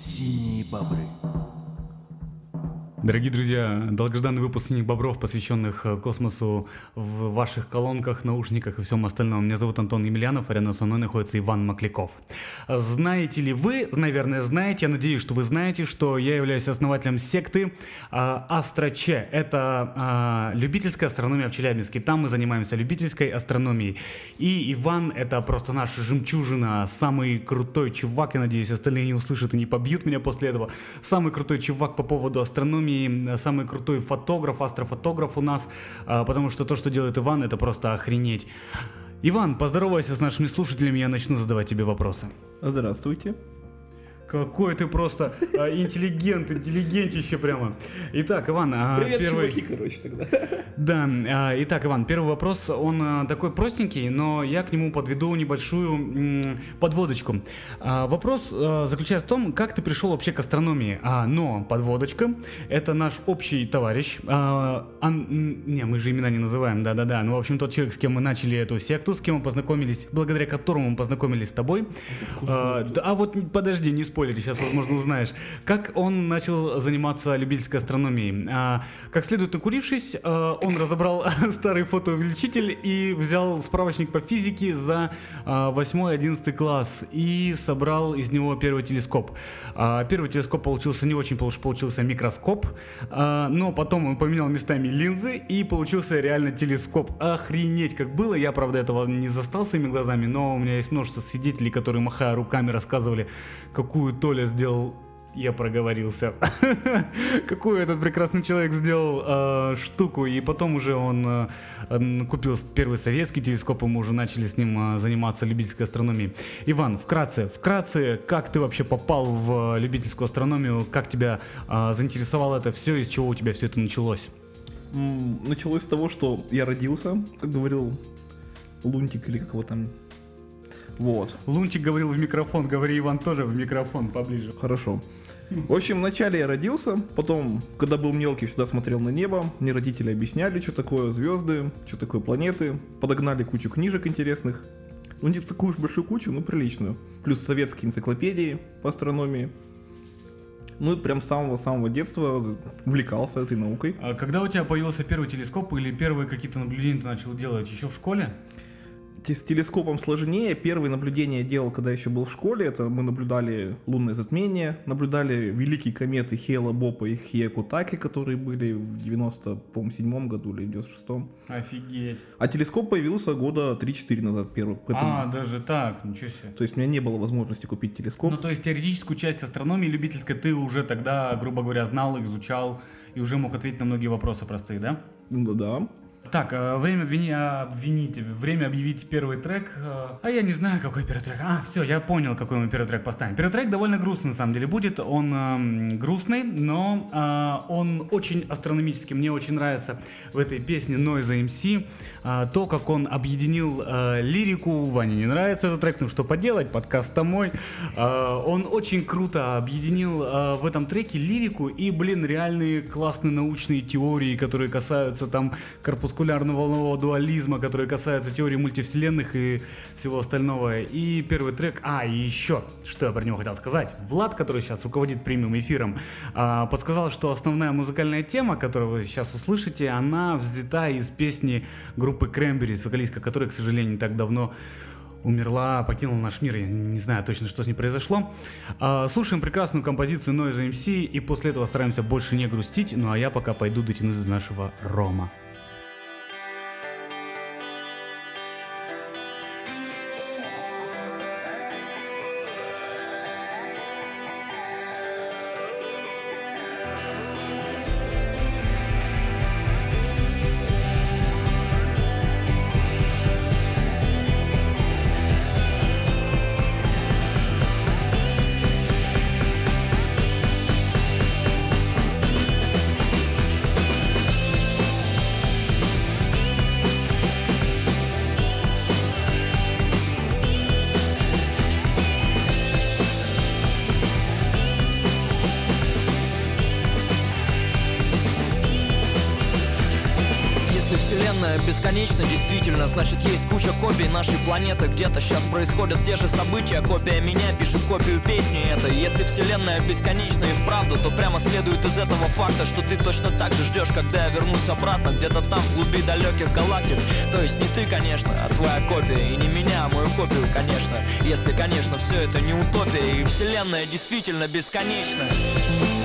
Синие бобры. Дорогие друзья, долгожданный выпуск «Синих бобров», посвященных э, космосу в ваших колонках, наушниках и всем остальном. Меня зовут Антон Емельянов, а рядом со мной находится Иван Макляков. Знаете ли вы, наверное, знаете, я надеюсь, что вы знаете, что я являюсь основателем секты а, Астроче. Это а, любительская астрономия в Челябинске. Там мы занимаемся любительской астрономией. И Иван — это просто наша жемчужина, самый крутой чувак, я надеюсь, остальные не услышат и не побьют меня после этого. Самый крутой чувак по поводу астрономии, самый крутой фотограф, астрофотограф у нас, а, потому что то, что делает Иван, это просто охренеть. Иван, поздоровайся с нашими слушателями, я начну задавать тебе вопросы. Здравствуйте. Какой ты просто а, интеллигент, интеллигентище прямо. Итак, Иван, а, Привет, первый... чуваки, короче, тогда. Да, а, итак, Иван, первый вопрос, он а, такой простенький, но я к нему подведу небольшую м, подводочку. А, Вопрос а, заключается в том, как ты пришел вообще к астрономии. А, Но подводочка, это наш общий товарищ. а, Ан- Не, мы же имена не называем, да-да-да. Ну, в общем, тот человек, с кем мы начали эту секту, с кем мы познакомились, благодаря которому мы познакомились с тобой. А а вот подожди, не спойлери, сейчас, возможно, узнаешь. Как он начал заниматься любительской астрономией? А, Как следует накурившись, а, он разобрал старый фотоувеличитель и взял справочник по физике за 8-11 класс и собрал из него первый телескоп. А, Первый телескоп получился не очень, потому что получился микроскоп, а, но потом он поменял местами линзы и получился реально телескоп. Охренеть, как было. Я, правда, этого не застал своими глазами, но у меня есть множество свидетелей, которые, махая руками, рассказывали, какую Толя сделал я проговорился. Какую этот прекрасный человек сделал э, штуку, и потом уже он э, купил первый советский телескоп, и мы уже начали с ним э, заниматься любительской астрономией. Иван, вкратце, вкратце, как ты вообще попал в любительскую астрономию, как тебя э, заинтересовало это все, из чего у тебя все это началось? Началось с того, что я родился, как говорил Лунтик или как его там. Вот, Лунчик говорил в микрофон, говори Иван тоже в микрофон поближе. хорошо. В общем, вначале я родился, потом, когда был мелкий, всегда смотрел на небо. Мне родители объясняли, что такое звезды, что такое планеты. Подогнали кучу книжек интересных. Ну, не такую уж большую кучу, но приличную. Плюс советские энциклопедии по астрономии. Ну и прям с самого-самого детства увлекался этой наукой. А когда у тебя появился первый телескоп или первые какие-то наблюдения ты начал делать еще в школе? С телескопом сложнее. Первые наблюдения я делал, когда еще был в школе. Это мы наблюдали лунное затмение, наблюдали великие кометы Хейла Бопа и Хиекутаки, которые были в 97 году или в 96-м. Офигеть. А телескоп появился года 3-4 назад первый. Поэтому- А, даже так, ничего себе. То есть у меня не было возможности купить телескоп. Ну, то есть теоретическую часть астрономии любительской ты уже тогда, грубо говоря, знал, изучал и уже мог ответить на многие вопросы простые, да? Ну да. Так, э, время обвини- обвинить, время объявить первый трек. э, А я не знаю, какой первый трек. А, все, я понял, какой мы первый трек поставим. Первый трек довольно грустный, на самом деле, будет. Он эм, грустный, но э, он очень астрономический. Мне очень нравится в этой песне Noise MC э, то, как он объединил э, лирику. Ване не нравится этот трек, ну что поделать, подкаст мой. Э, он очень круто объединил э, в этом треке лирику и, блин, реальные классные научные теории, которые касаются там корпускулярно-волнового дуализма, которые касаются теории мультивселенных и всего остального. И первый трек, а, и еще, что я про него хотел сказать. Влад, который сейчас руководит прямым эфиром, а, подсказал, что основная музыкальная тема, которую вы сейчас услышите, она взята из песни группы Cranberries, вокалистка которой, к сожалению, не так давно умерла, покинула наш мир. Я не знаю точно, что с ней произошло. А, слушаем прекрасную композицию Noise MC и после этого стараемся больше не грустить. Ну а я пока пойду дотянусь до нашего Рома. Бесконечно, действительно. Значит есть куча копий нашей планеты. Где-то сейчас происходят те же события. Копия меня пишет копию песни этой. Если вселенная бесконечна и вправду То прямо следует из этого факта Что ты точно так же ждешь, когда я вернусь обратно Где-то там, в глуби далеких галактик. То есть не ты, конечно, а твоя копия. И не меня, а мою копию, конечно. Если, конечно, все это не утопия И вселенная действительно бесконечна. Действительно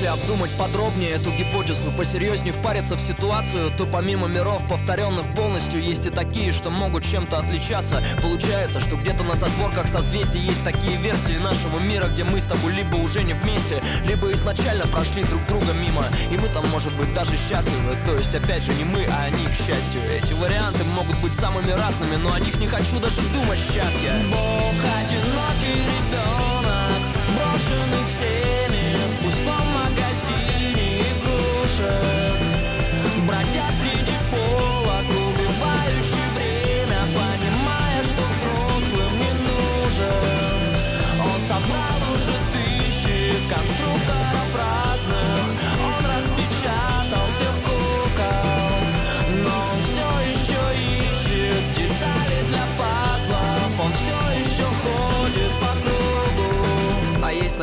Если обдумать подробнее эту гипотезу, посерьезнее впариться в ситуацию, то помимо миров, повторенных полностью, есть и такие, что могут чем-то отличаться. Получается, что где-то на задворках созвездий есть такие версии нашего мира, где мы с тобой либо уже не вместе, либо изначально прошли друг друга мимо, и мы там, может быть, даже счастливы. То есть, опять же, не мы, а они, к счастью. Эти варианты могут быть самыми разными, но о них не хочу даже думать сейчас я. Бог одинокий ребенок, брошенный всеми в пустом магазине игрушек. Бродя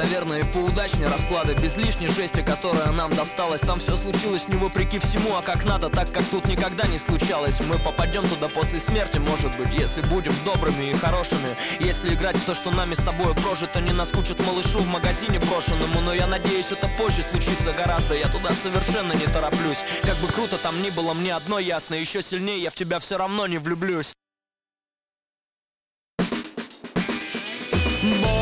наверное, поудачнее расклады. Без лишней жести, которая нам досталась. Там все случилось не вопреки всему, а как надо Так, как тут никогда не случалось. Мы попадем туда после смерти, может быть Если будем добрыми и хорошими. Если играть в то, что нами с тобой прожито Не наскучит малышу в магазине брошенному. Но я надеюсь, это позже случится гораздо. Я туда совершенно не тороплюсь. Как бы круто там ни было, мне одно ясно. Еще сильнее я в тебя все равно не влюблюсь. Бог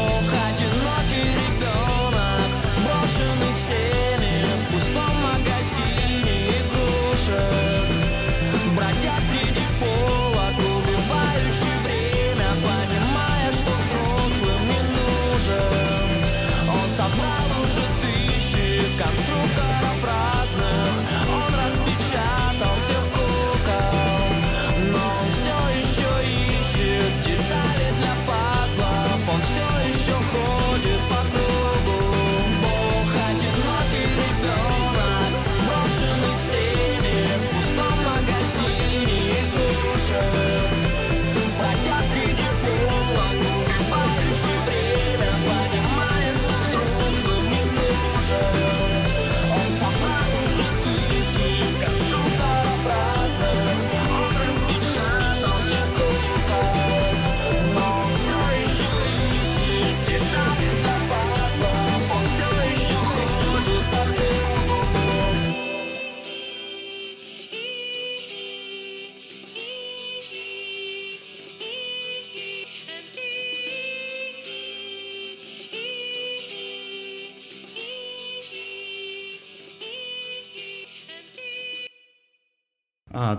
тысячи конструкторов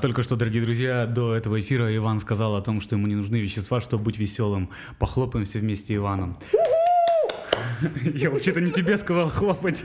Только что, дорогие друзья, до этого эфира Иван сказал о том, что ему не нужны вещества, чтобы быть веселым. Похлопаем все вместе Иваном. Я вообще-то не тебе сказал хлопать.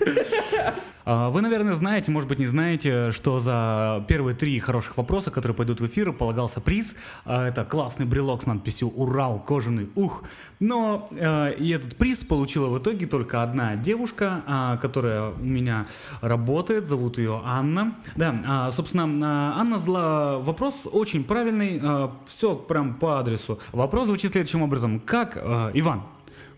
А, Вы, наверное, знаете, может быть, не знаете, что за первые три хороших вопроса, которые пойдут в эфир, полагался приз. А, Это классный брелок с надписью «Урал, кожаный, ух». Но э, и этот приз получила в итоге только одна девушка, а, которая у меня работает, зовут ее Анна. Да, собственно, Анна задала вопрос очень правильный, все прям по адресу. Вопрос звучит следующим образом. Как, э, Иван,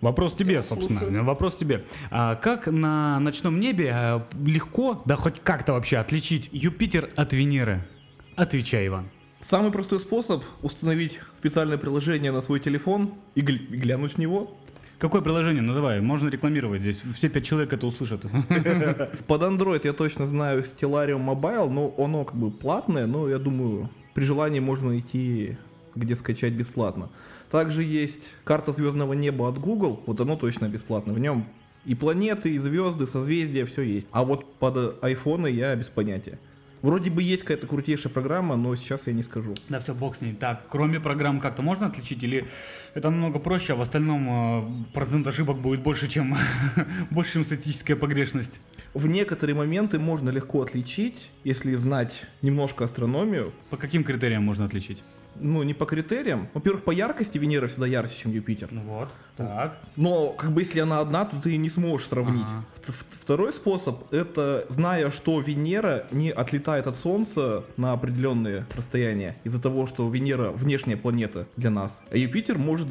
Вопрос тебе, собственно. Вопрос тебе. А как на ночном небе э, легко, да хоть как-то вообще отличить Юпитер от Венеры? Отвечай, Иван. Самый простой способ установить специальное приложение на свой телефон и, гля- и глянуть в него. Какое приложение называй? Можно рекламировать здесь. Все пять человек это услышат. Под Android я точно знаю Stellarium Mobile, но оно как бы платное, но я думаю, при желании можно найти, где скачать бесплатно. Также есть карта звездного неба от Google, вот оно точно бесплатно. В нем и планеты, и звезды, созвездия, все есть. А вот под айфоны я без понятия. Вроде бы есть какая-то крутейшая программа, но сейчас я не скажу. Да, все, бог с ней. Так, кроме программ как-то можно отличить? Или это намного проще, а в остальном э, процент ошибок будет больше, чем, больше, чем статистическая погрешность? в некоторые моменты можно легко отличить, если знать немножко астрономию. По каким критериям можно отличить? Ну, не по критериям. Во-первых, по яркости Венера всегда ярче, чем Юпитер. Ну вот, так. Но, как бы, если она одна, то ты не сможешь сравнить. Ага. Второй способ, это зная, что Венера не отлетает от Солнца на определенные расстояния, из-за того, что Венера внешняя планета для нас, а Юпитер может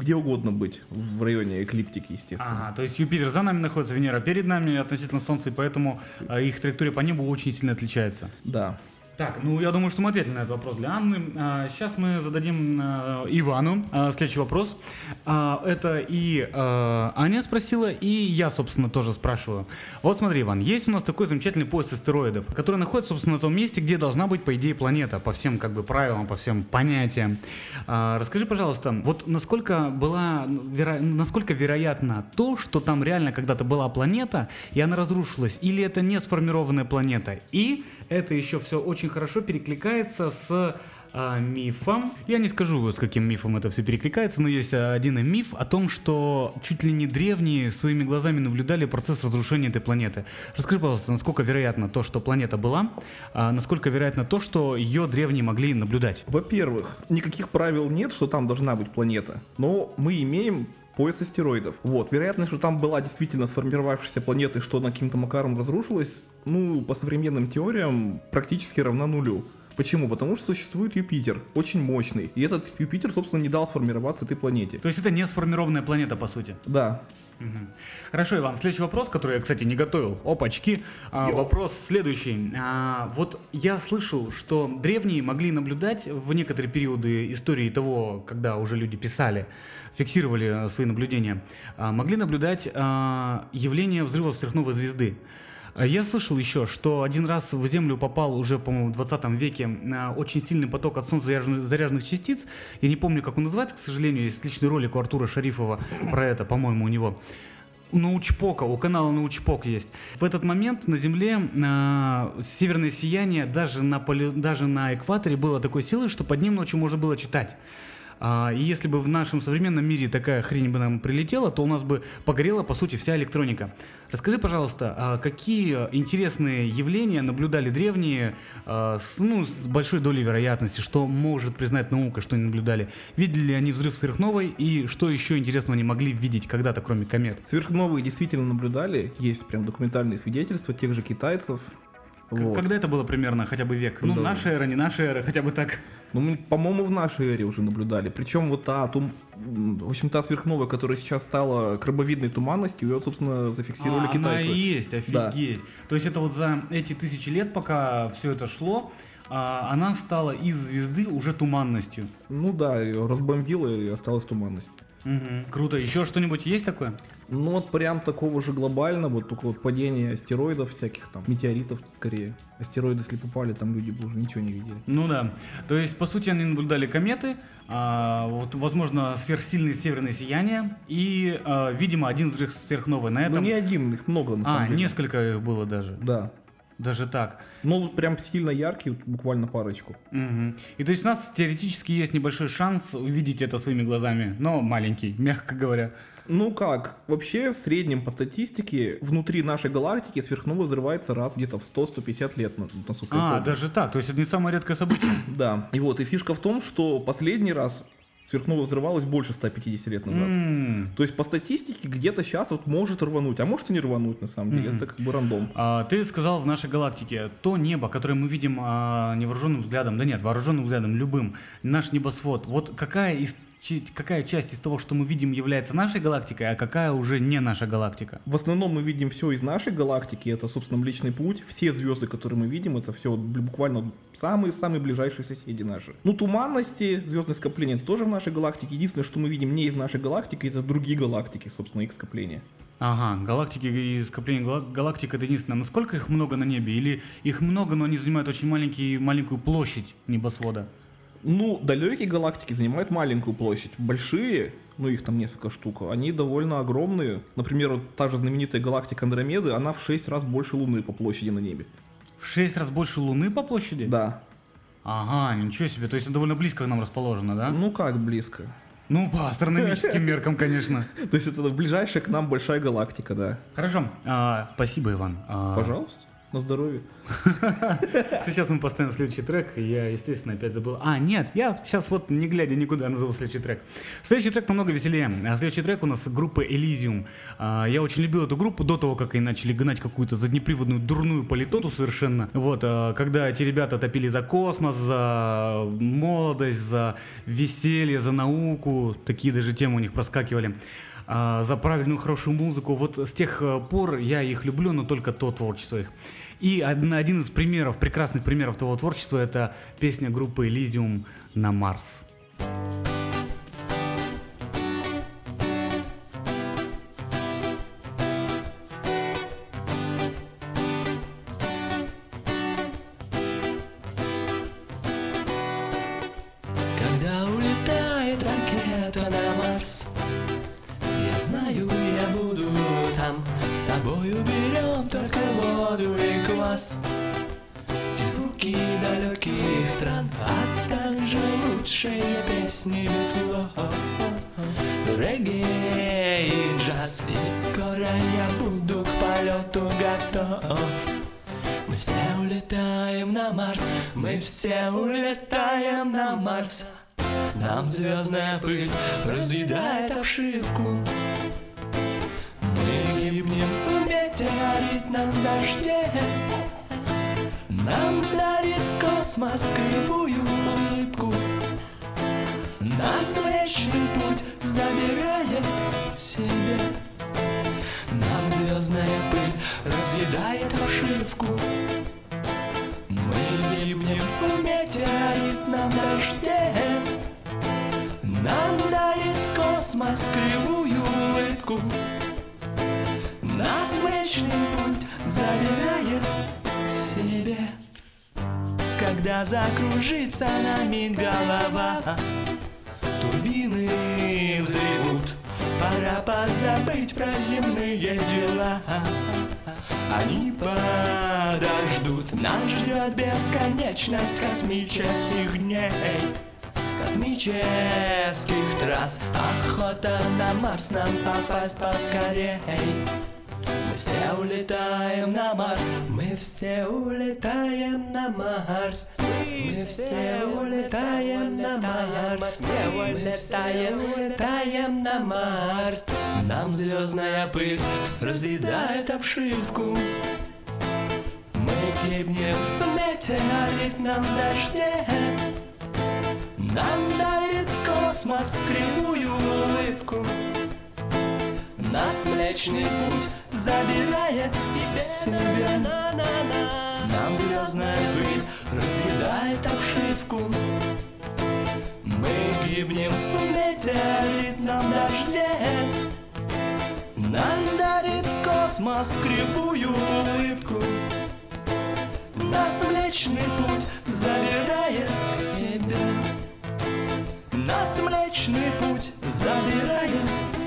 где угодно быть, в районе эклиптики, естественно. Ага, то есть Юпитер за нами находится, Венера перед нами относительно Солнца, и поэтому э, их траектория по небу очень сильно отличается. Да. Так, ну я думаю, что мы ответили на этот вопрос для Анны. А, сейчас мы зададим а, Ивану а, следующий вопрос. А, это и а, Аня спросила, и я, собственно, тоже спрашиваю. Вот смотри, Иван, есть у нас такой замечательный пояс астероидов, который находится, собственно, на том месте, где должна быть, по идее, планета, по всем как бы правилам, по всем понятиям. А, расскажи, пожалуйста, вот насколько была, ну, веро- насколько вероятно то, что там реально когда-то была планета, и она разрушилась, или это не сформированная планета? И это еще все очень хорошо перекликается с а, мифом. Я не скажу, с каким мифом это все перекликается, но есть а, один миф о том, что чуть ли не древние своими глазами наблюдали процесс разрушения этой планеты. Расскажи, пожалуйста, насколько вероятно то, что планета была, а насколько вероятно то, что ее древние могли наблюдать? Во-первых, никаких правил нет, что там должна быть планета, но мы имеем пояс астероидов. Вот, вероятность, что там была действительно сформировавшаяся планета и что она каким-то макаром разрушилась, ну, по современным теориям, практически равна нулю. Почему? Потому что существует Юпитер, очень мощный. И этот Юпитер, собственно, не дал сформироваться этой планете. То есть это не сформированная планета, по сути. Да. Хорошо, Иван, следующий вопрос, который я, кстати, не готовил. Опачки. А, вопрос следующий. А, вот я слышал, что древние могли наблюдать в некоторые периоды истории того, когда уже люди писали, фиксировали а, свои наблюдения, а, могли наблюдать а, явление взрывов сверхновой звезды. А Я слышал еще, что один раз в Землю попал уже, по-моему, в 20 веке очень сильный поток от Солнца заряженных, частиц. Я не помню, как он называется, к сожалению, есть отличный ролик у Артура Шарифова про это, по-моему, у него. У Научпока, у канала Научпок есть. В этот момент на Земле а, северное сияние даже на, поле- даже на экваторе было такой силы, что под ним ночью можно было читать. А, и если бы в нашем современном мире такая хрень бы нам прилетела, то у нас бы погорела, по сути, вся электроника. Расскажи, пожалуйста, а какие интересные явления наблюдали древние а, с, ну, с большой долей вероятности, что может признать наука, что они наблюдали? Видели ли они взрыв сверхновой и что еще интересного они могли видеть когда-то, кроме комет? Сверхновые действительно наблюдали, есть прям документальные свидетельства тех же китайцев. Вот. Когда это было примерно, хотя бы век? Ну, Да. наша эра, не наша эра, хотя бы так. Ну, мы, по-моему, в нашей эре уже наблюдали. Причем вот та, тум- в общем, та сверхновая, которая сейчас стала крабовидной туманностью, ее, собственно, зафиксировали А, китайцы. Она и есть, офигеть. То есть это вот за эти тысячи лет, пока все это шло, а, она стала из звезды уже туманностью. Ну да, ее разбомбило и осталась туманность. Мгм. Круто. Еще что-нибудь есть такое? Ну вот прям такого же глобально, вот только вот падение астероидов всяких там, метеоритов скорее. Астероиды, если попали, там люди бы уже ничего не видели. Ну да. То есть, по сути, они наблюдали кометы, а, вот, возможно, сверхсильные северные сияния и, а, видимо, один взрыв сверхновой. На Ну этом... не один, их много на а, самом деле. несколько их было даже. Да. Даже так. Ну вот прям сильно яркие, вот буквально парочку. Мгм. И то есть у нас теоретически есть небольшой шанс увидеть это своими глазами, но маленький, мягко говоря. Ну как, вообще в среднем по статистике внутри нашей галактики сверхновая взрывается раз где-то в 100-150 лет, на- насколько я А, помню. даже так, то есть это не самое редкое событие. Да. И вот, и фишка в том, что последний раз сверхновая взрывалась больше 150 лет назад. М. То есть по статистике где-то сейчас вот может рвануть, а может и не рвануть на самом деле. Это как бы рандом. А, ты сказал в нашей галактике, то небо, которое мы видим а, невооруженным взглядом, да нет, вооруженным взглядом, любым, наш небосвод, вот какая из какая часть из того, что мы видим, является нашей галактикой, а какая уже не наша галактика? В основном мы видим все из нашей галактики, это, собственно, Млечный Путь. Все звезды, которые мы видим, это все буквально самые-самые ближайшие соседи наши. Ну, туманности, звездные скопления, это тоже в нашей галактике. Единственное, что мы видим не из нашей галактики, это другие галактики, собственно, их скопления. Ага, галактики и скопление гала- галактик это единственное. Насколько их много на небе? Или их много, но они занимают очень маленький, маленькую площадь небосвода? Ну, далекие галактики занимают маленькую площадь. Большие, ну их там несколько штук, они довольно огромные. Например, вот та же знаменитая галактика Андромеды, она в 6 раз больше Луны по площади на небе. В шесть раз больше Луны по площади? Да. Ага, ничего себе. То есть это довольно близко к нам расположено, да? Ну как близко? Ну, по астрономическим меркам, конечно. То есть это ближайшая к нам большая галактика, да. Хорошо. А, спасибо, Иван. А, Пожалуйста, на здоровье. Сейчас мы поставим следующий трек, я, естественно, опять забыл. А, нет, я сейчас вот не глядя никуда назову следующий трек. Следующий трек намного веселее. А следующий трек у нас группа Elysium. А, я очень любил эту группу до того, как они начали гнать какую-то заднеприводную дурную политоту совершенно. Вот, а, когда эти ребята топили за космос, за молодость, за веселье, за науку, такие даже темы у них проскакивали за правильную хорошую музыку. Вот с тех э, пор я их люблю, но только то творчество их. И один, из примеров, прекрасных примеров того творчества, это песня группы Elysium на Марс. Когда разъедает обшивку. Мы гибнем в метеоритном дожде. Нам дарит космос кривую улыбку. Нас Млечный путь забирает себе. Нам звездная пыль разъедает обшивку. Мы гибнем в метеоритном космос кривую улыбку. Нас Млечный путь забирает к себе. Когда закружится нами голова, турбины взревут. Пора позабыть про земные дела. Они подождут, нас ждет бесконечность космических дней. Космических трасс. Охота на Марс нам попасть поскорей. Мы все улетаем на Марс Мы все улетаем на Марс. Мы все улетаем на Марс Мы все улетаем на Марс. Нам звездная пыль разъедает обшивку. Мы гибнем в метеоритном дожде нам дарит космос кривую улыбку. Нас Млечный Путь забирает в себя Нам звездная пыль разъедает обшивку. Мы гибнем в метеоритном дожде. Нам дарит космос кривую улыбку. Нас Млечный Путь забирает к себе нас Млечный Путь забирает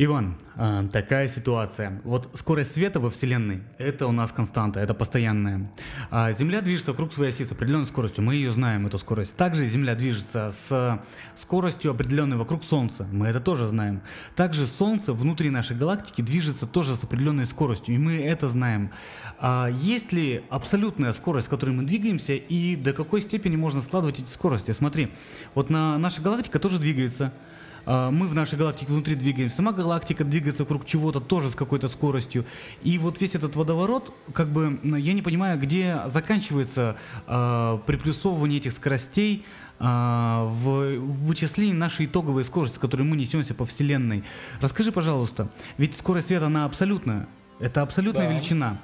Иван, а, такая ситуация. Вот скорость света во Вселенной – это у нас константа, это постоянная. А Земля движется вокруг своей оси с определенной скоростью, мы ее знаем, эту скорость. Также Земля движется с скоростью определенной вокруг Солнца, мы это тоже знаем. Также Солнце внутри нашей галактики движется тоже с определенной скоростью, и мы это знаем. А есть ли абсолютная скорость, с которой мы двигаемся, и до какой степени можно складывать эти скорости? Смотри, вот на, наша галактика тоже двигается, мы в нашей галактике внутри двигаемся, сама галактика двигается вокруг чего-то тоже с какой-то скоростью. И вот весь этот водоворот, как бы, я не понимаю, где заканчивается э, приплюсовывание этих скоростей э, в, вычислении нашей итоговой скорости, которой мы несемся по Вселенной. Расскажи, пожалуйста, ведь скорость света, она абсолютная. Это абсолютная Да. величина.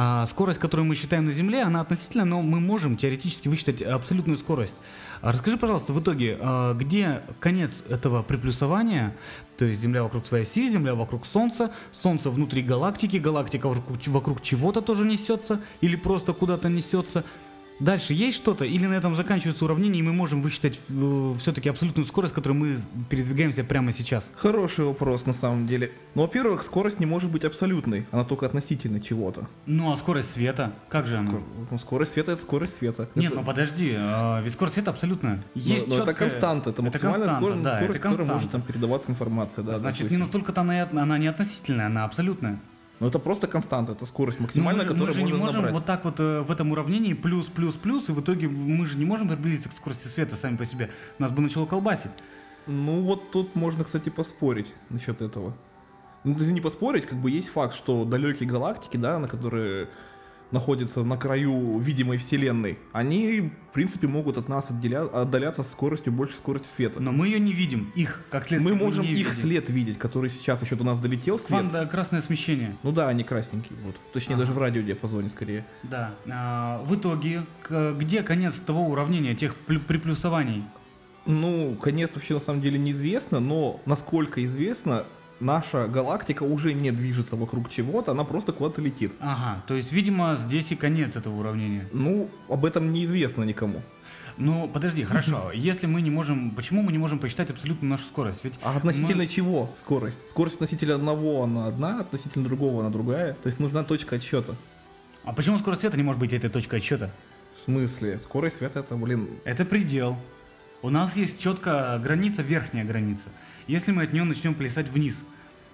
А скорость, которую мы считаем на Земле, она относительно, но мы можем теоретически высчитать абсолютную скорость. А расскажи, пожалуйста, в итоге, а, где конец этого приплюсования, то есть Земля вокруг своей оси, Земля вокруг Солнца, Солнце внутри галактики, галактика вокруг, вокруг чего-то тоже несется или просто куда-то несется. Дальше есть что-то, или на этом заканчивается уравнение, и мы можем высчитать все-таки абсолютную скорость, с которой мы передвигаемся прямо сейчас? Хороший вопрос на самом деле. Ну, во-первых, скорость не может быть абсолютной, она только относительно чего-то. Ну, а скорость света? Как же она? Скор- ну, скорость света это скорость света. Нет, Это- ну подожди, а, ведь скорость света абсолютная. Есть но, но это константа, это максимальная константа, скорость, да, скорость, это которой может константа. там передаваться информация. Да, Значит, не допустим. настолько-то она, она не относительная, она абсолютная. Но это просто константа, это скорость Ну, максимальная, мы, же- мы которую же не можно можем набрать. вот так вот э, в этом уравнении плюс, плюс, плюс, и в итоге мы же не можем приблизиться к скорости света сами по себе. Нас бы начало колбасить. Ну вот тут можно, кстати, поспорить насчет этого. Ну, то есть не поспорить, как бы есть факт, что далекие галактики, да, на которые находятся на краю видимой вселенной, они, в принципе, могут от нас отделя- отдаляться с скоростью больше скорости света. Но мы ее не видим, их, как следствие. Мы можем не их видим. след видеть, который сейчас еще до нас долетел, свет. Квант- красное смещение. Ну да, они красненькие, вот. Точнее, Ага. даже в радиодиапазоне скорее. Да. А, в итоге, где конец того уравнения, тех плю- приплюсований? Ну, конец вообще на самом деле неизвестно, но насколько известно, наша галактика уже не движется вокруг чего-то, она просто куда-то летит. Ага, то есть, видимо, здесь и конец этого уравнения. Ну, об этом неизвестно никому. Ну, подожди, хорошо. Если мы не можем, почему мы не можем посчитать абсолютно нашу скорость? Ведь А относительно мы- чего скорость? Скорость относительно одного она одна, относительно другого она другая. То есть нужна точка отсчета. А почему скорость света не может быть этой точкой отсчета? В смысле? Скорость света это, блин, Это предел. У нас есть четкая граница, верхняя граница. Если мы от нее начнем плясать вниз,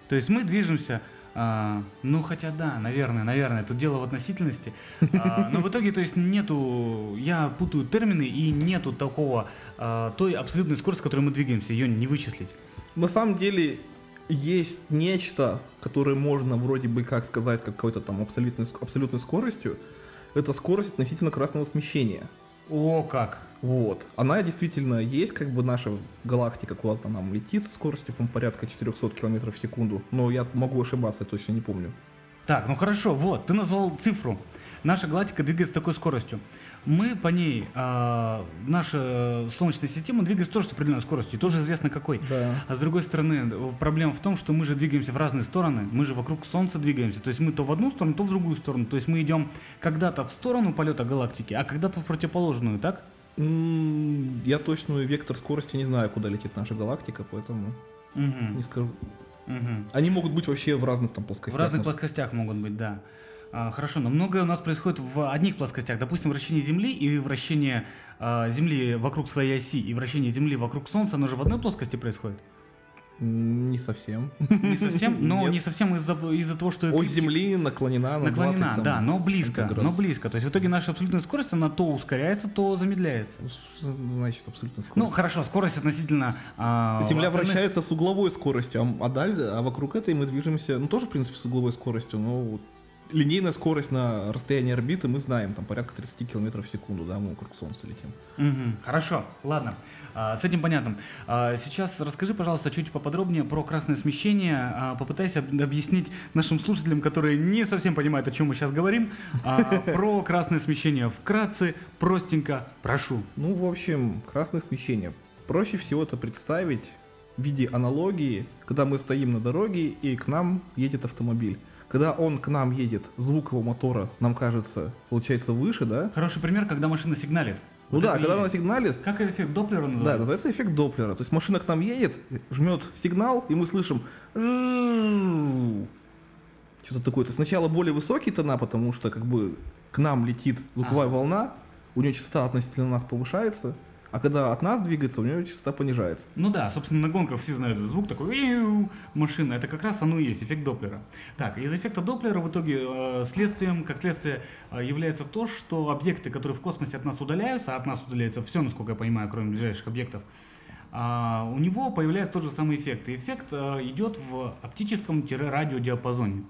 то есть мы движемся, а, ну хотя да, наверное, наверное, тут дело в относительности, А, но в итоге, то есть нету, я путаю термины и нету такого а, той абсолютной скорости, с которой мы двигаемся, ее не вычислить. На самом деле есть нечто, которое можно вроде бы как сказать какой-то там абсолютной, абсолютной скоростью. Это скорость относительно красного смещения. О, как! Вот. Она действительно есть, как бы наша галактика куда-то нам летит со скоростью, по порядка 400 км в секунду. Но я могу ошибаться, я точно не помню. Так, ну хорошо, вот, ты назвал цифру. Наша галактика двигается с такой скоростью. Мы по ней, а, наша Солнечная система двигается тоже с определенной скоростью, тоже известно какой. Да. А с другой стороны, проблема в том, что мы же двигаемся в разные стороны, мы же вокруг Солнца двигаемся. То есть мы то в одну сторону, то в другую сторону. То есть мы идем когда-то в сторону полета галактики, а когда-то в противоположную, так? Я точную вектор скорости не знаю, куда летит наша галактика, поэтому Мгм, не скажу. мгм. Они могут быть вообще в разных там В плоскостях. разных Ну, плоскостях могут быть, да. А, хорошо, но многое у нас происходит в одних плоскостях. Допустим, вращение Земли и вращение а, Земли вокруг своей оси, и вращение Земли вокруг Солнца, оно же в одной плоскости происходит? Не совсем. Не совсем, но Нет. не совсем из-за из-за того, что... Ось Земли наклонена на Наклонена, 20, там, да, но близко, но близко. То есть в итоге наша абсолютная скорость, она то ускоряется, то замедляется. Что Значит, абсолютно Ну, скорость. хорошо, скорость относительно... а, Земля остальных- вращается с угловой скоростью, а, а даль- а вокруг этой мы движемся, ну тоже, в принципе, с угловой скоростью, но вот линейная скорость на расстоянии орбиты мы знаем, там порядка 30 км в секунду, да, мы вокруг Солнца летим. Мгм, Хорошо, ладно. А, С этим понятно. А, Сейчас расскажи, пожалуйста, чуть поподробнее про красное смещение. А, Попытайся об- объяснить нашим слушателям, которые не совсем понимают, о чем мы сейчас говорим, про красное смещение вкратце, простенько. Прошу. Ну, в общем, красное смещение. Проще всего это представить в виде аналогии, когда мы стоим на дороге и к нам едет автомобиль. Когда он к нам едет, звук его мотора нам кажется, получается, выше, да? Хороший пример, когда машина сигналит. Ну Вот да, когда она сигналит, Как эффект Доплера Да, называется? называется эффект Доплера. То есть машина к нам едет, жмет сигнал, и мы слышим что-то такое. То есть сначала более высокие тона, потому что как бы к нам летит звуковая Ага. волна, у нее частота относительно нас повышается, а когда от нас двигается, у нее частота понижается. Ну да, собственно, на гонках все знают звук такой машина. Это как раз оно и есть, эффект Доплера. Так, из эффекта Доплера в итоге э, следствием, как следствие, э, является то, что объекты, которые в космосе от нас удаляются, а от нас удаляется все, насколько я понимаю, кроме ближайших объектов, а, у него появляется тот же самый эффект. И эффект э, идет в оптическом-радиодиапазоне.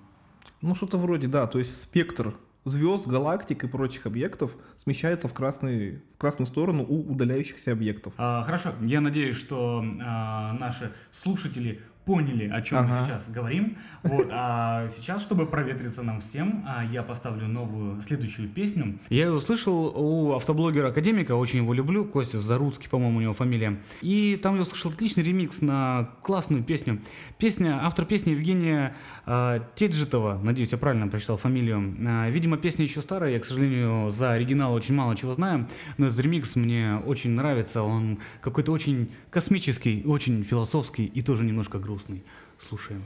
Ну, что-то вроде, да, то есть спектр звезд, галактик и прочих объектов смещается в, красный, в красную сторону у удаляющихся объектов. А, Хорошо, я надеюсь, что а, наши слушатели поняли, о чем Ага. мы сейчас говорим. Вот, а сейчас, чтобы проветриться нам всем, а, я поставлю новую, следующую песню. Я ее услышал у автоблогера Академика, очень его люблю, Костя Заруцкий, по-моему, у него фамилия. И там я услышал отличный ремикс на классную песню. Песня, автор песни Евгения а, Теджитова, надеюсь, я правильно прочитал фамилию. А, видимо, песня еще старая, я, к сожалению, за оригинал очень мало чего знаю, но этот ремикс мне очень нравится, он какой-то очень космический, очень философский и тоже немножко грустный. Слушаем.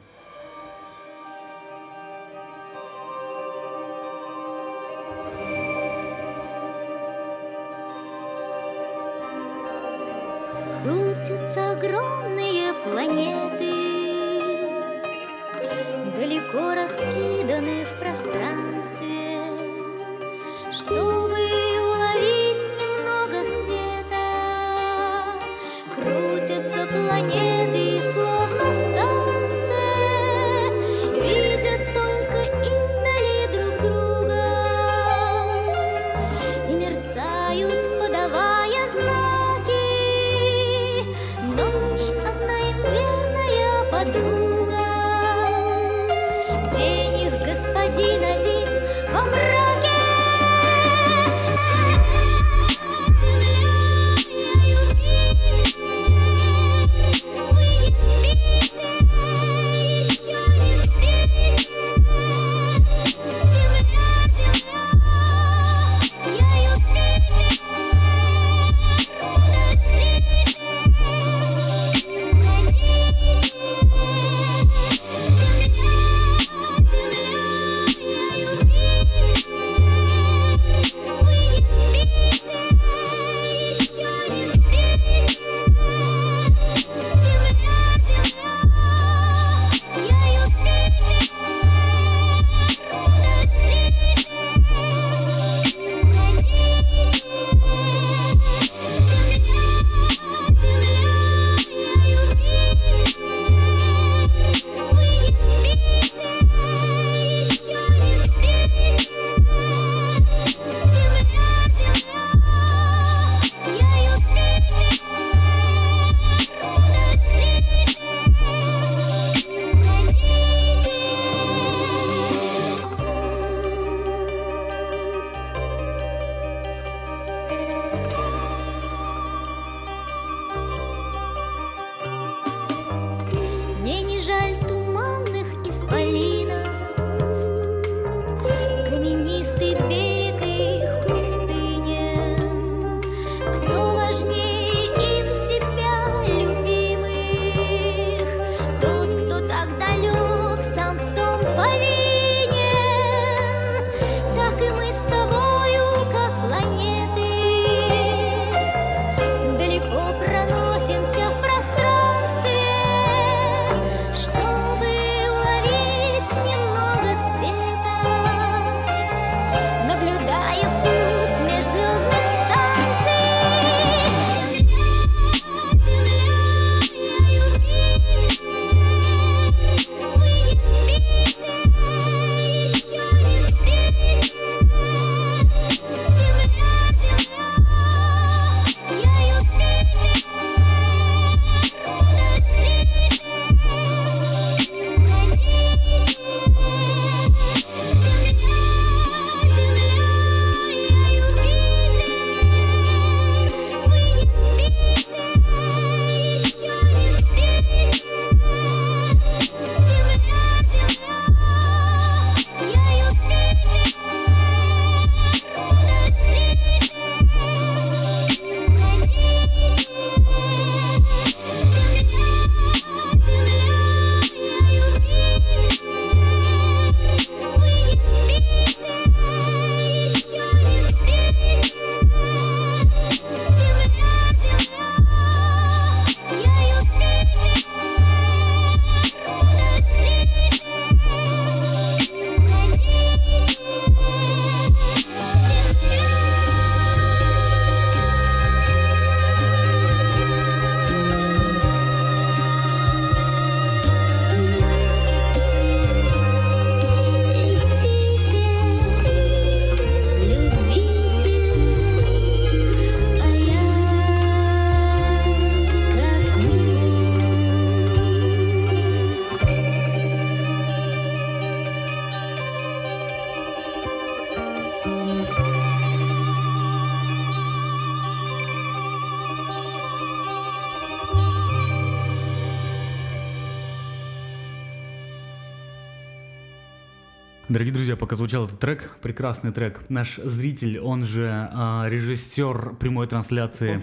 Пока звучал этот трек, прекрасный трек, наш зритель, он же а, режиссер прямой трансляции,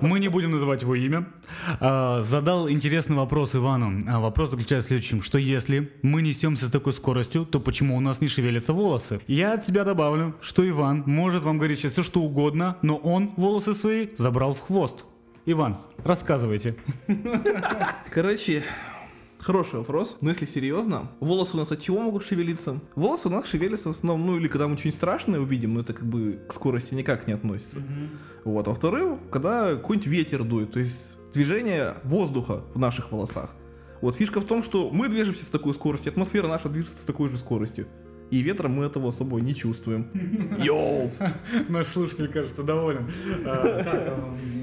мы не будем называть его имя, а, задал интересный вопрос Ивану. А, вопрос заключается в следующем, что если мы несемся с такой скоростью, то почему у нас не шевелятся волосы? Я от себя добавлю, что Иван может вам говорить сейчас все что угодно, но он волосы свои забрал в хвост. Иван, рассказывайте. Короче, хороший вопрос. Но если серьезно, волосы у нас от чего могут шевелиться? Волосы у нас шевелятся в основном, ну или когда мы что-нибудь страшное увидим, но это как бы к скорости никак не относится. Вот. А во-вторых, когда какой-нибудь ветер дует, то есть движение воздуха в наших волосах. Вот фишка в том, что мы движемся с такой скоростью, атмосфера наша движется с такой же скоростью. И ветром мы этого особо не чувствуем. Йоу! Наш слушатель, кажется, доволен.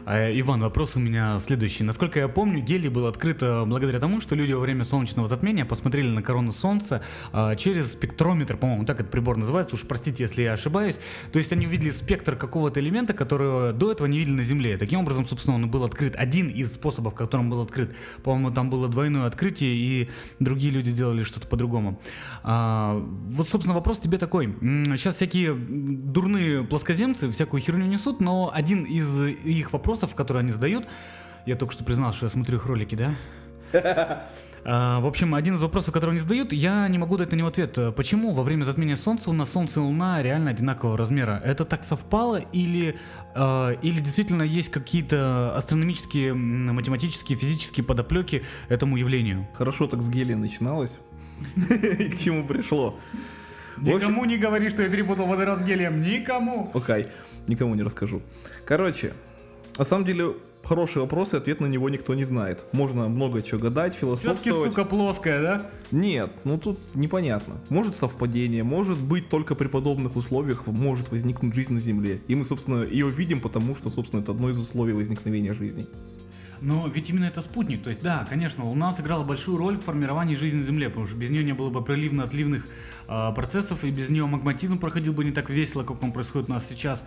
А, Иван, вопрос у меня следующий. Насколько я помню, гелий был открыт э, благодаря тому, что люди во время солнечного затмения посмотрели на корону Солнца а, через спектрометр, по-моему, так этот прибор называется, уж простите, если я ошибаюсь. То есть они увидели спектр какого-то элемента, который до этого не видели на Земле. Таким образом, собственно, он был открыт. Один из способов, которым был открыт. По-моему, там было двойное открытие, и другие люди делали что-то по-другому. А, Вот, собственно, вопрос тебе такой. Сейчас всякие дурные плоскоземцы всякую херню несут, но один из их вопросов, которые они задают, я только что признал, что я смотрю их ролики, да? А, В общем, один из вопросов, который они задают, я не могу дать на него ответ. Почему во время затмения Солнца у нас Солнце и Луна реально одинакового размера? Это так совпало или, э, или действительно есть какие-то астрономические, математические, физические подоплеки этому явлению? Хорошо так с гелия начиналось. И к чему пришло. В общем- Никому не говори, что я перепутал водород с гелием. Никому. Окей, никому не расскажу. Короче, на самом деле, хороший вопрос, и ответ на него никто не знает. Можно много чего гадать, Все-таки, философствовать. сука, плоская, да? Нет, ну тут непонятно. Может совпадение, может быть только при подобных условиях может возникнуть жизнь на Земле. И мы, собственно, ее видим, потому что, собственно, это одно из условий возникновения жизни. Но ведь именно это спутник. То есть, да, конечно, Луна сыграла большую роль в формировании жизни на Земле, потому что без нее не было бы приливно-отливных а, процессов, и без нее магматизм проходил бы не так весело, как он происходит у нас сейчас.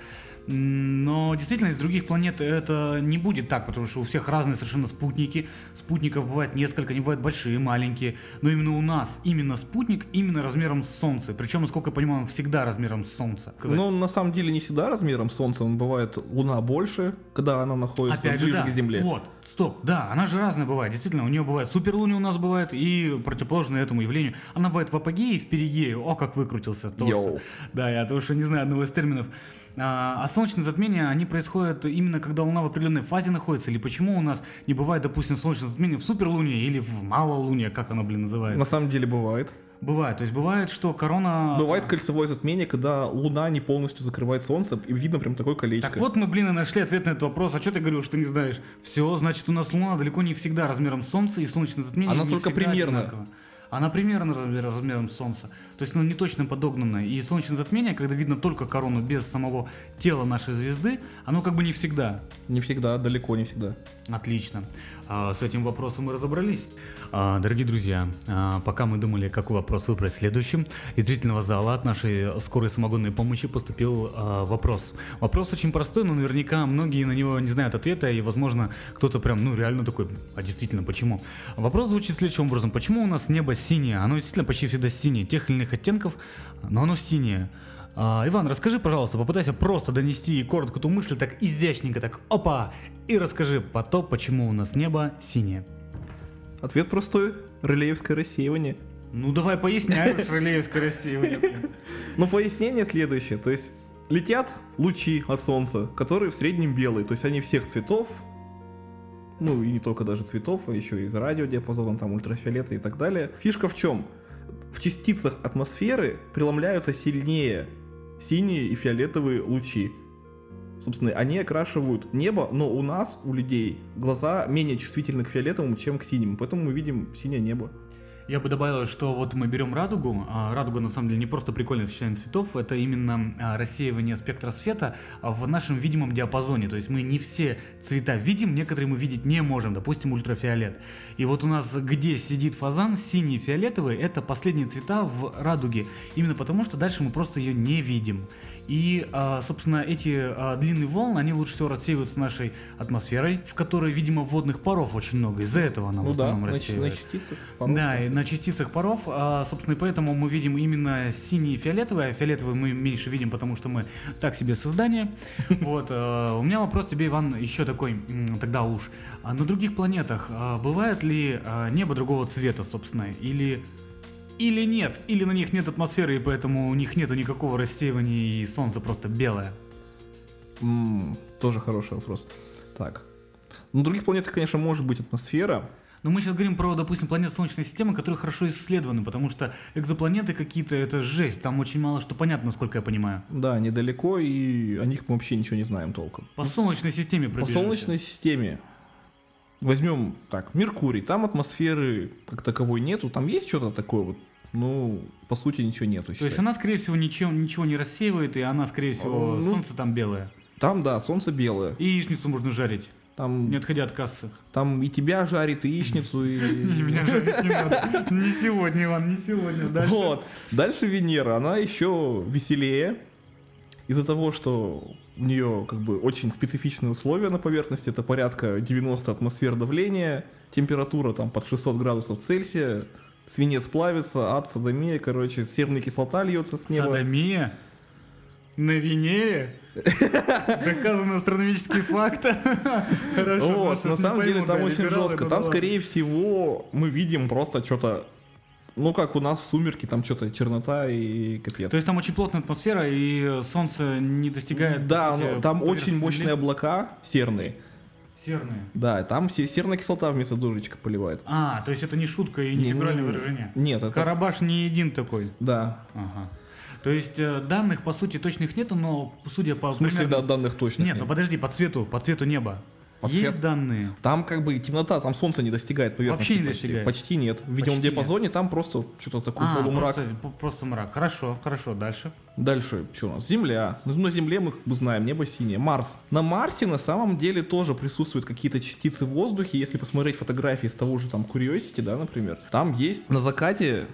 Но действительно, из других планет это не будет так, потому что у всех разные совершенно спутники. Спутников бывает несколько, они бывают большие, маленькие. Но именно у нас, именно спутник, именно размером с Солнце. Причем, насколько я понимаю, он всегда размером с Солнце. Сказать. Но на самом деле не всегда размером Солнца, он бывает Луна больше, когда она находится Опять же, ближе да. к Земле. Вот, стоп, да, она же разная бывает. Действительно, у нее бывает суперлуния у нас бывает, и противоположное этому явлению. Она бывает в апогее и в перигее. О, как выкрутился. Торс. Йоу. Да, я то, что не знаю одного из терминов. А, а солнечные затмения, они происходят именно когда Луна в определенной фазе находится, или почему у нас не бывает, допустим, солнечное затмение в суперлуне или в малолуние, как оно, блин, называется? На самом деле бывает. Бывает, то есть бывает, что корона... Бывает кольцевое затмение, когда Луна не полностью закрывает Солнце, и видно прям такое колечко. Так вот мы, блин, и нашли ответ на этот вопрос. А что ты говорил, что не знаешь? Все, значит, у нас Луна далеко не всегда размером Солнца, и солнечное затмение Она только примерно. одинаково. Она примерно размер- размером с Солнца. То есть оно не точно подогнанное. И солнечное затмение, когда видно только корону без самого тела нашей звезды, оно как бы не всегда. Не всегда, далеко не всегда. Отлично. А, с этим вопросом мы разобрались. А, дорогие друзья, а, пока мы думали, какой вопрос выбрать следующим, из зрительного зала от нашей скорой самогонной помощи поступил вопрос. Вопрос очень простой, но наверняка многие на него не знают ответа, и, возможно, кто-то прям, ну, реально такой, а действительно, почему? Вопрос звучит следующим образом. Почему у нас небо синее? Оно действительно почти всегда синее, тех или иных оттенков, но оно синее. А, Иван, расскажи, пожалуйста, попытайся просто донести коротко ту мысль, так изящненько, так опа, и расскажи потом, почему у нас небо синее. Ответ простой. Релеевское рассеивание. Ну давай поясняй уж релеевское рассеивание. Но пояснение следующее. То есть летят лучи от Солнца, которые в среднем белые. То есть они всех цветов. Ну и не только даже цветов, а еще и из радиодиапазона, там ультрафиолета и так далее. Фишка в чем? В частицах атмосферы преломляются сильнее синие и фиолетовые лучи. Собственно, они окрашивают небо, но у нас, у людей, глаза менее чувствительны к фиолетовому, чем к синему. Поэтому мы видим синее небо. Я бы добавил, что вот мы берем радугу, а радуга на самом деле не просто прикольное сочетание цветов, это именно а, рассеивание спектра света в нашем видимом диапазоне. То есть мы не все цвета видим, некоторые мы видеть не можем, допустим, ультрафиолет. И вот у нас где сидит фазан, синий и фиолетовый, это последние цвета в радуге. Именно потому, что дальше мы просто ее не видим. И, а, собственно, эти а, длинные волны, они лучше всего рассеиваются нашей атмосферой, в которой, видимо, водных паров очень много. Из-за этого она в Ну да, основном на, ч- на рассеивается. частицах. Да, и на частицах паров, собственно, и поэтому мы видим именно синий и фиолетовый. А фиолетовый мы меньше видим, потому что мы так себе создание. Вот. а, У меня вопрос тебе, Иван, еще такой, тогда уж. На других планетах бывает ли небо другого цвета, собственно, или или нет, или на них нет атмосферы, и поэтому у них нету никакого рассеивания, и солнце просто белое. М, тоже хороший вопрос. Так. На других планетах, конечно, может быть атмосфера. Но мы сейчас говорим про, допустим, планеты Солнечной системы, которые хорошо исследованы, потому что экзопланеты какие-то это жесть, там очень мало что понятно, насколько я понимаю. Да, недалеко, и о них мы вообще ничего не знаем толком. По Солнечной системе По пробежимся. Солнечной системе. Возьмем так, Меркурий, там атмосферы как таковой нету, там есть что-то такое вот, ну, по сути ничего нету. То есть она, скорее всего, ничего, ничего не рассеивает, и она, скорее всего, Ну, солнце там белое. Там, да, солнце белое, И яичницу можно жарить, там, не отходя от кассы. там и тебя жарит, и яичницу, Не, и... меня жарить не надо. Не сегодня, Иван, не сегодня. Дальше. Вот. Дальше Венера, она еще веселее. Из-за того, что у нее как бы очень специфичные условия на поверхности, это порядка 90 атмосфер давления, температура там под 600 градусов Цельсия, свинец плавится, ад, садомия, короче, серная кислота льется с неба. Садомия? На Венере? Доказанный астрономический факт. Хорошо, Вот, на самом деле там очень жестко. Там, скорее всего, мы видим просто что-то, ну как у нас в сумерки, там что-то чернота и капец. То есть там очень плотная атмосфера, и солнце не достигает... по Да, сути, ну, там очень мощные облака серные. Серные. Да, там се- серная кислота вместо дождичка поливает. А, то есть это не шутка и не Не, фигуральное не, выражение. Нет, это... Карабаш не един такой. Да. Ага. То есть э, данных, по сути, точных нету, но судя по... В смысле, примерно- да, данных точно. Нет, ну подожди, по цвету, по цвету неба. По Есть данные? Там как бы темнота, там солнце не достигает поверхности. Вообще не почти. достигает? Почти нет. В видимом Почти диапазоне там просто что-то такой А, полумрак. просто, просто мрак. Хорошо, хорошо, дальше. Дальше, что у нас? Земля. Ну, на Земле мы бы знаем, небо синее. Марс. На Марсе на самом деле тоже присутствуют какие-то частицы в воздухе. Если посмотреть фотографии с того же там Curiosity, да, например, там есть на закате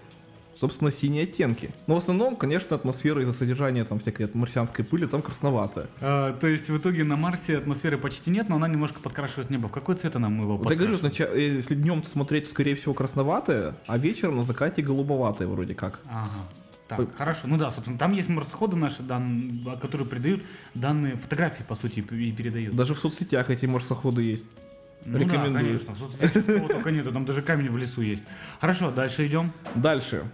собственно, синие оттенки. Но в основном, конечно, атмосфера из-за содержания там всякой марсианской пыли там красноватая. А, то есть в итоге на Марсе атмосферы почти нет, но она немножко подкрашивает небо. В какой цвет она его Вот я говорю, сначала, э, если днем смотреть, скорее всего, красноватое, а вечером на закате голубоватое вроде как. Ага. Так, П- хорошо. Ну да, собственно, там есть марсоходы наши, дан- которые передают данные фотографии, по сути, и передают. Даже в соцсетях эти марсоходы есть. ну рекомендую. да, конечно. Тут чего только нету, там даже камень в лесу есть. Хорошо, дальше идем. Дальше.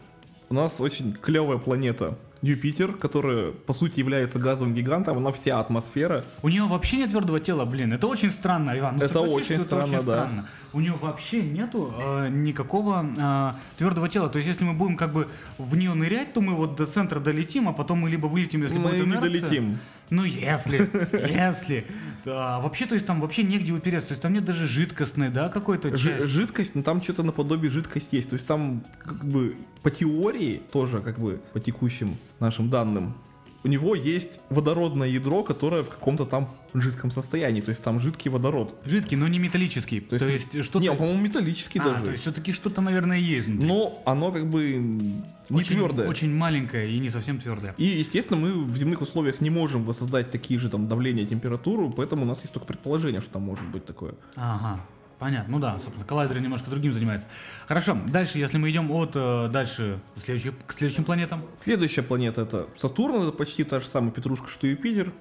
У нас очень клевая планета Юпитер, которая по сути является газовым гигантом, она вся атмосфера. У нее вообще нет твердого тела, блин. Это очень странно, Иван. Ну, Это очень странно, очень да. странно. У нее вообще нету э, никакого э, твердого тела. То есть, если мы будем как бы в нее нырять, то мы вот до центра долетим, а потом мы либо вылетим, если Мы будет не инерция. долетим. Ну, если, если. Да, вообще, то есть там вообще негде упереться. То есть там нет даже жидкостной, да, какой-то части. жидкость, ну там что-то наподобие жидкость есть. То есть там как бы по теории, тоже как бы по текущим нашим данным, у него есть водородное ядро, которое в каком-то там жидком состоянии. То есть там жидкий водород. Жидкий, но не металлический. То То есть, есть, что-то... Не, по-моему, металлический А, даже. то есть все-таки что-то, наверное, есть внутри. Но оно как бы не очень, твердое. Очень маленькое и не совсем твердое. И, естественно, мы в земных условиях не можем воссоздать такие же там давления, температуру, поэтому у нас есть только предположение, что там может быть такое. Ага. Понятно, ну да, собственно, коллайдеры немножко другим занимается. Хорошо, дальше, если мы идем от э, дальше следующий, к следующим планетам. Следующая планета это Сатурн, это почти та же самая петрушка, что Юпитер,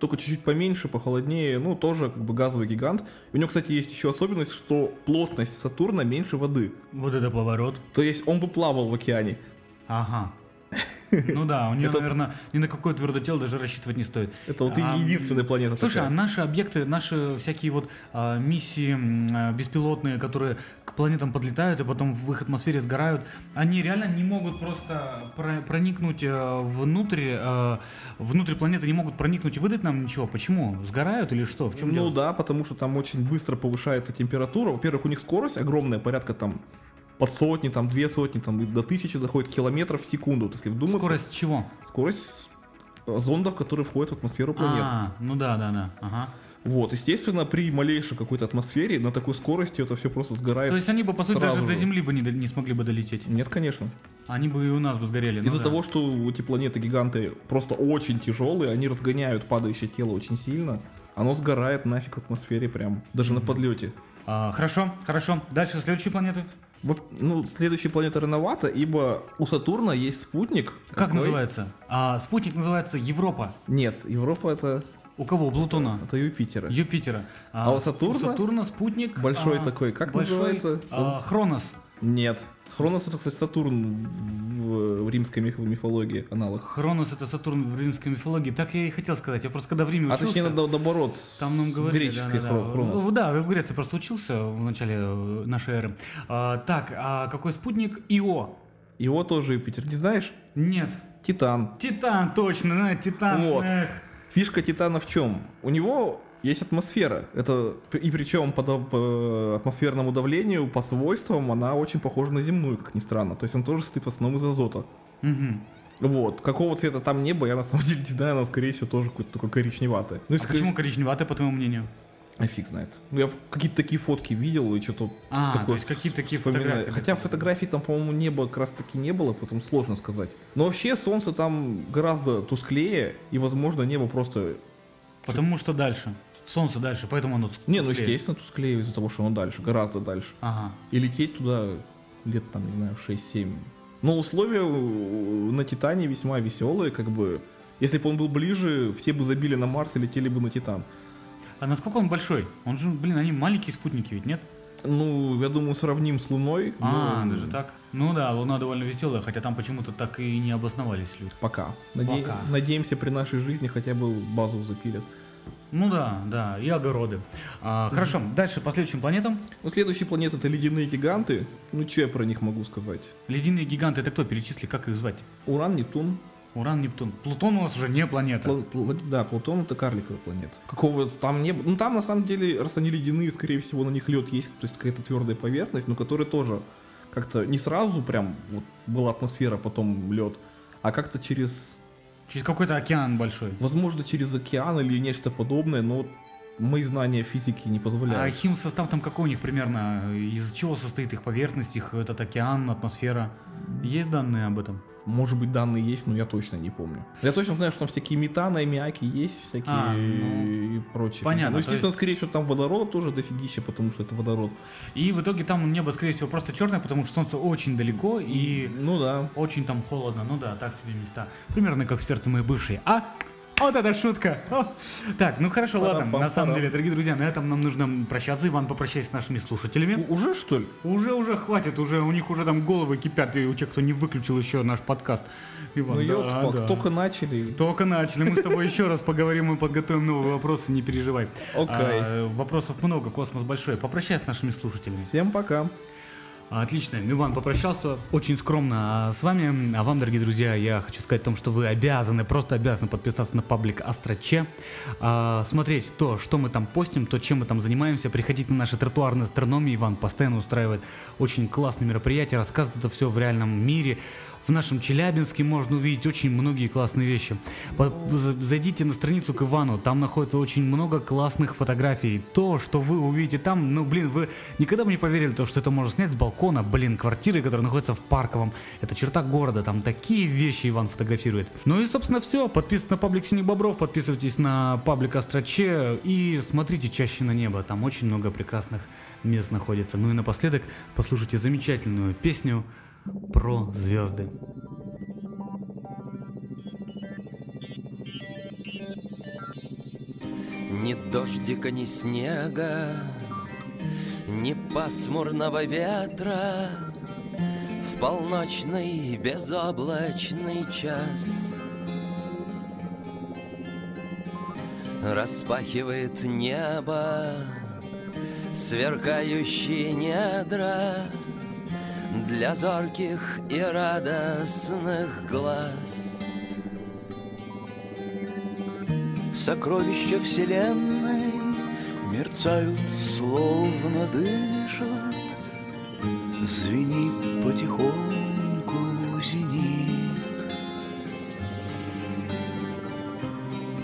только чуть-чуть поменьше, похолоднее, ну тоже как бы газовый гигант. И у него, кстати, есть еще особенность, что плотность Сатурна меньше воды. Вот это поворот. То есть он бы плавал в океане. Ага. Ну да, у нее, Это- наверное, ни на какое твердое тело даже рассчитывать не стоит. Это вот А, единственная планета Слушай, а такая. наши объекты, наши всякие вот а, миссии а, беспилотные, которые к планетам подлетают и потом в их атмосфере сгорают, они реально не могут просто про- проникнуть э, внутрь, э, внутрь планеты, не могут проникнуть и выдать нам ничего. Почему? Сгорают или что? В чем ну дело? да, потому что там очень быстро повышается температура. Во-первых, у них скорость огромная, порядка там под сотни, там две сотни, там до тысячи доходит километров в секунду. Вот Если вдуматься, Скорость чего? скорость зондов, которые входят в атмосферу планеты. А, ну да, да, да. Ага. Вот, естественно, при малейшей какой-то атмосфере на такой скорости это все просто сгорает. То есть они бы, по сути, даже до же. Земли бы не, до- не смогли бы долететь. Нет, конечно. Они бы и у нас бы сгорели. ну Из-за да. того, что эти планеты-гиганты просто очень тяжелые, они разгоняют падающее тело очень сильно, оно сгорает нафиг в атмосфере прям, даже на подлете. А, хорошо, хорошо. Дальше следующие планеты. Ну, следующая планета рановато, ибо у Сатурна есть спутник. Как Какой? называется? А, спутник называется Европа. Нет, Европа это, У кого? У Плутона. это Юпитера. Юпитера. А у Сатурна? Сатурна спутник. Большой а, такой, как большой, называется? а, Хронос. Нет. Хронос это, кстати, Сатурн в, римской миф- мифологии, аналог. Хронос это Сатурн в римской мифологии. Так я и хотел сказать. Я просто когда в Риме А учился... точнее, на- наоборот, Там нам говорили, греческой да, да, хро- да. Хронос. Ну, Да, в Греции просто учился в начале э, нашей эры. А, так, а какой спутник? Ио. Его тоже Юпитер, не знаешь? Нет. Титан. Титан, точно, да, Титан. Вот. Эх. Фишка Титана в чем? У него есть атмосфера. Это и причем по, дав- по атмосферному давлению, по свойствам, она очень похожа на земную, как ни странно. То есть он тоже состоит в основном из азота. Мгм. Вот. Какого цвета там небо, я на самом деле не знаю, но скорее всего тоже какое-то такое коричневатое. Ну, А если почему коричневатый, по твоему мнению? А фиг знает. Ну, я какие-то такие фотки видел и что-то А, такое то есть какие-то такие вспоминаю. фотографии. Хотя фотографий там, по-моему, неба как раз таки не было, потом сложно сказать. Но вообще солнце там гораздо тусклее, и, возможно, небо просто... Потому что дальше. Солнце дальше, поэтому оно Не, ну, тусклеет. естественно, тусклее из-за того, что оно дальше, гораздо дальше. Ага. И лететь туда лет, там, не знаю, 6-7. Но условия на Титане весьма веселые, как бы... Если бы он был ближе, все бы забили на Марс и летели бы на Титан. А насколько он большой? Он же, блин, они маленькие спутники ведь, нет? Ну, я думаю, сравним с Луной. А, но- даже так? Ну да, Луна довольно веселая, хотя там почему-то так и не обосновались люди. Пока. Наде- Пока. Надеемся, при нашей жизни хотя бы базу запилят. Ну да, да, и огороды. А, хорошо, дальше по следующим планетам. Ну, следующая планета это ледяные гиганты. Ну, что я про них могу сказать? Ледяные гиганты, это кто? Перечисли, как их звать? Уран, Нептун. Уран, Нептун. Плутон у нас уже не планета. Пл- пл- да, Плутон это карликовая планета. Какого там не было. Ну, там на самом деле, раз они ледяные, скорее всего, на них лед есть, то есть какая-то твердая поверхность, но которая тоже как-то не сразу прям вот была атмосфера, потом лед, а как-то через, Через какой-то океан большой. возможно, через океан или нечто подобное, но мои знания физики не А позволяют. химсостав там какой у них примерно? Из чего состоит их поверхность, их этот океан, атмосфера? Есть данные об этом? Может быть, данные есть, но я точно не помню. Я точно знаю, что там всякие метаны, аммиаки есть, всякие А, ну, и прочее. понятно, Ну, естественно, есть- скорее всего, там водорода тоже дофигища, потому что это водород. И в итоге там небо, скорее всего, просто черное, потому что солнце очень далеко и Ну да. очень там холодно. Ну да, так себе места. Примерно как в сердце моей бывшей. А? Вот это шутка! Так, ну хорошо, ладно. На самом деле, дорогие друзья, на этом нам нужно прощаться. Иван, попрощайся с нашими слушателями. Уже что ли? Уже, уже хватит, уже у них уже там головы кипят, и у тех, кто не выключил еще наш подкаст. Иван, Ну, да, да. только начали. Только начали. Мы с тобой еще раз поговорим и подготовим новые вопросы, не переживай. Окей. А, вопросов много, космос большой. Попрощайся с нашими слушателями. Всем пока. Отлично, Иван попрощался очень скромно а, с вами. А вам, дорогие друзья, я хочу сказать о том, что вы обязаны, просто обязаны подписаться на паблик Астроче, а, смотреть то, что мы там постим, то, чем мы там занимаемся, приходить на наши тротуарные астрономии. Иван постоянно устраивает очень классные мероприятия, рассказывает это все в реальном мире. В нашем Челябинске можно увидеть очень многие классные вещи. Зайдите на страницу к Ивану, там находится очень много классных фотографий. То, что вы увидите там, ну блин, вы никогда бы не поверили, то, что это можно снять с балкона, блин, квартиры, которая находится в Парковом. Это черта города, там такие вещи Иван фотографирует. Ну и, собственно, все. Подписывайтесь на паблик Синий Бобров, подписывайтесь на паблик Астроче и смотрите чаще на небо. Там очень много прекрасных мест находится. Ну и напоследок послушайте замечательную песню про звезды. Ни дождика, ни снега, ни пасмурного ветра В полночный безоблачный час Распахивает небо сверкающие недра Для зорких и радостных глаз Сокровища вселенной мерцают, словно дышат. Звенит потихоньку зенит.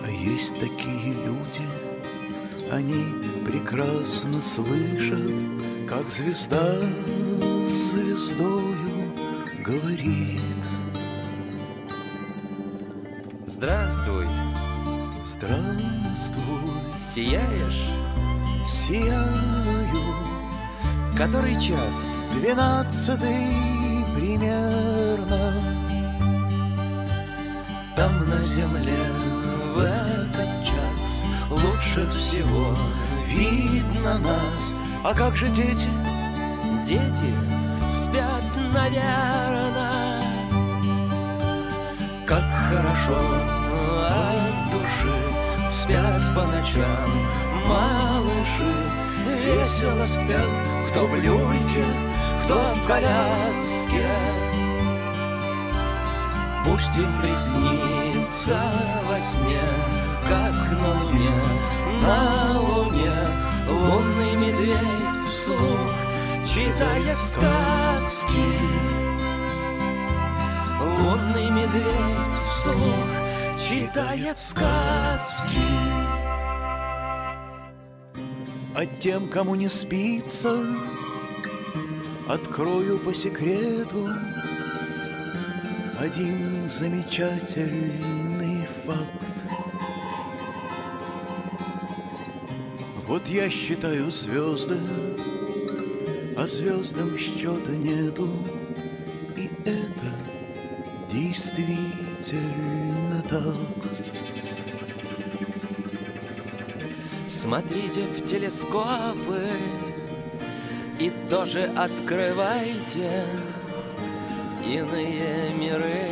А есть такие люди, Они прекрасно слышат, как звезда звездою говорит. Здравствуй, Здравствуй, сияешь? сияю, Который час? двенадцатый примерно. Там на земле в этот час лучше всего видно нас. А как же дети? Дети спят, наверное. Как хорошо от души спят по ночам малыши, весело спят, кто в люльке, кто в коляске. Пусть им приснится во сне, как на луне, на луне лунный медведь вслух читает сказки. Лунный медведь вслух читает сказки. А тем, кому не спится, открою по секрету один замечательный факт. Вот я считаю звезды, а звездам счета нету, и это действительно так. Смотрите в телескопы и тоже открывайте иные миры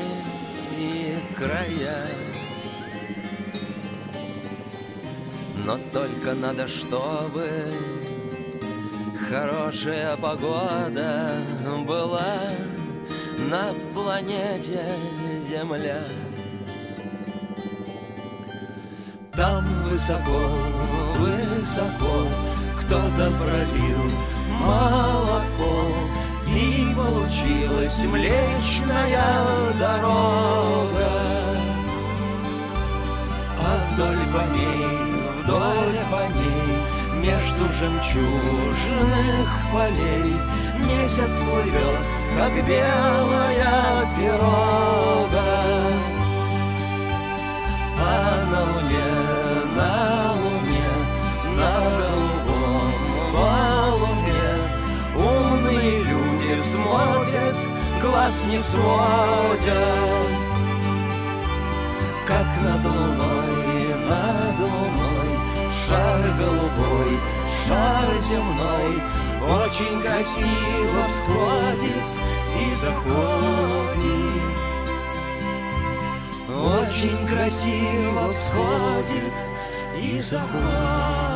и края. Но только надо, чтобы хорошая погода была на планете Земля. Там высоко, высоко кто-то пролил молоко, и получилась Млечная дорога. А вдоль по ней, вдоль по ней, между жемчужных полей месяц плывет, как белая пирога. А на луне, на луне, на голубом валуне Умные люди смотрят, глаз не сводят Как над луной, голубой, шар земной Очень красиво всходит и заходит очень красиво всходит и заходит.